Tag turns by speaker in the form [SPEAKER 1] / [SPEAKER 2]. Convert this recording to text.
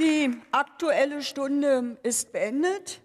[SPEAKER 1] Die Aktuelle Stunde ist beendet.